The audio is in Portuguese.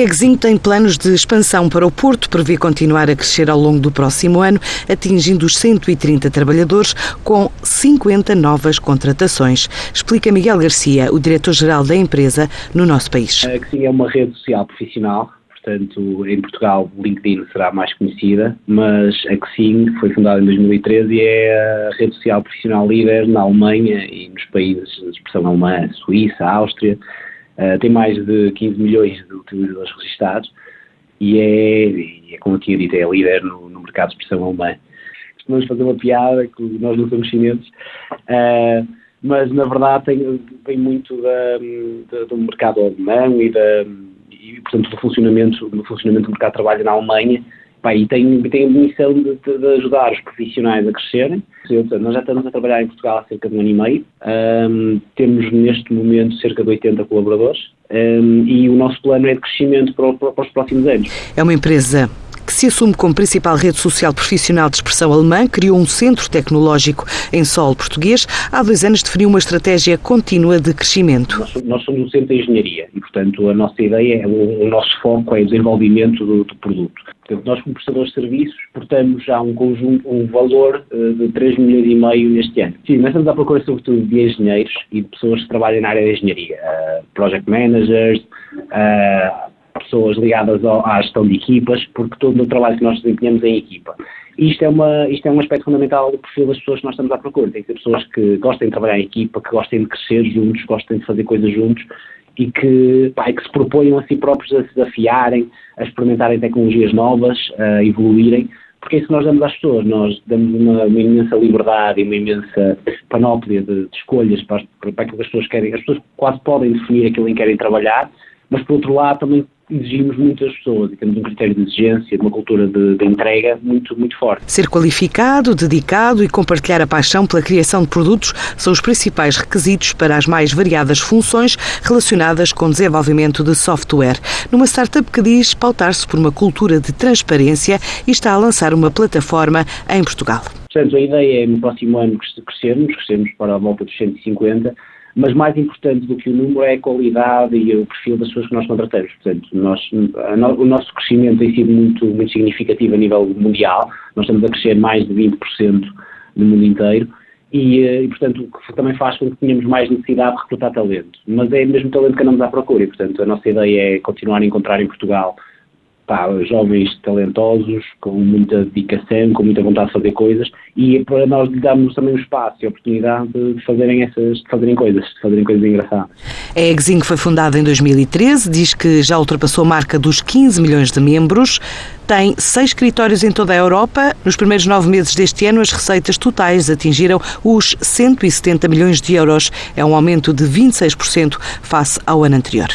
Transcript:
Exim tem planos de expansão para o Porto, prevê continuar a crescer ao longo do próximo ano, atingindo os 130 trabalhadores, com 50 novas contratações. Explica Miguel Garcia, o diretor-geral da empresa no nosso país. A Exim é uma rede social profissional portanto, em Portugal LinkedIn será mais conhecida, mas a Xing foi fundada em 2013 e é a rede social profissional líder na Alemanha e nos países de expressão alemã, Suíça, Áustria. Uh, tem mais de 15 milhões de utilizadores registados e é, é como eu tinha dito, é líder no, no mercado de expressão alemã. Costumamos fazer uma piada que nós não somos chineses, uh, mas na verdade tem, vem muito da, da, do mercado alemão e da e, portanto, do funcionamento, do funcionamento do mercado de trabalho na Alemanha. Pá, e tem, tem a missão de, de, ajudar os profissionais a crescerem. Nós já estamos a trabalhar em Portugal há cerca de um ano e meio. Um, temos neste momento cerca de 80 colaboradores um, e o nosso plano é de crescimento para, para os próximos anos. É uma empresa que se assume como principal rede social profissional de expressão alemã, criou um centro tecnológico em solo português. Há dois anos definiu uma estratégia contínua de crescimento. Nós, somos um centro de engenharia e, portanto, a nossa ideia, o, nosso foco é o desenvolvimento do, do produto. Portanto, nós como prestadores de serviços portamos já um conjunto, um valor uh, de 3 milhões e meio neste ano. Sim, nós estamos à procura sobretudo de engenheiros e de pessoas que trabalham na área da engenharia, uh, project managers, uh, pessoas ligadas ao, à gestão de equipas, porque todo o trabalho que nós desempenhamos é em equipa. Isto é, uma, isto é um aspecto fundamental do perfil das pessoas que nós estamos à procura. Tem que ser pessoas que gostem de trabalhar em equipa, que gostem de crescer juntos, gostem de fazer coisas juntos e que, pá, que se proponham a si próprios a se desafiarem, a experimentarem tecnologias novas, a evoluírem, porque é isso que nós damos às pessoas. Nós damos uma, uma imensa liberdade e uma imensa panóplia de, de escolhas para, para, aquilo que as pessoas querem. As pessoas quase podem definir aquilo em que querem trabalhar, mas por outro lado também exigimos muitas pessoas e temos um critério de exigência, uma cultura de, de, entrega muito, muito forte. Ser qualificado, dedicado e compartilhar a paixão pela criação de produtos são os principais requisitos para as mais variadas funções relacionadas com o desenvolvimento de software. Numa startup que diz pautar-se por uma cultura de transparência e está a lançar uma plataforma em Portugal. Portanto, a ideia é no próximo ano crescermos, crescermos para a volta dos 150 mas mais importante do que o número é a qualidade e o perfil das pessoas que nós contratamos. Portanto, nós, o nosso crescimento tem sido muito, muito significativo a nível mundial, nós estamos a crescer mais de 20% no mundo inteiro. E, eh, e, portanto, o que também faz com que tenhamos mais necessidade de recrutar talento. Mas é mesmo talento que andamos à procura e, portanto, a nossa ideia é continuar a encontrar em Portugal pá, jovens talentosos, com muita dedicação, com muita vontade de fazer coisas e para nós lhe darmos também o espaço e a oportunidade de fazerem essas, de fazerem coisas, de fazerem coisas engraçadas. A Exing foi fundada em 2013, diz que já ultrapassou a marca dos 15 milhões de membros, tem seis escritórios em toda a Europa. Nos primeiros nove meses deste ano, as receitas totais atingiram os 170 milhões de euros. É um aumento de 26% face ao ano anterior.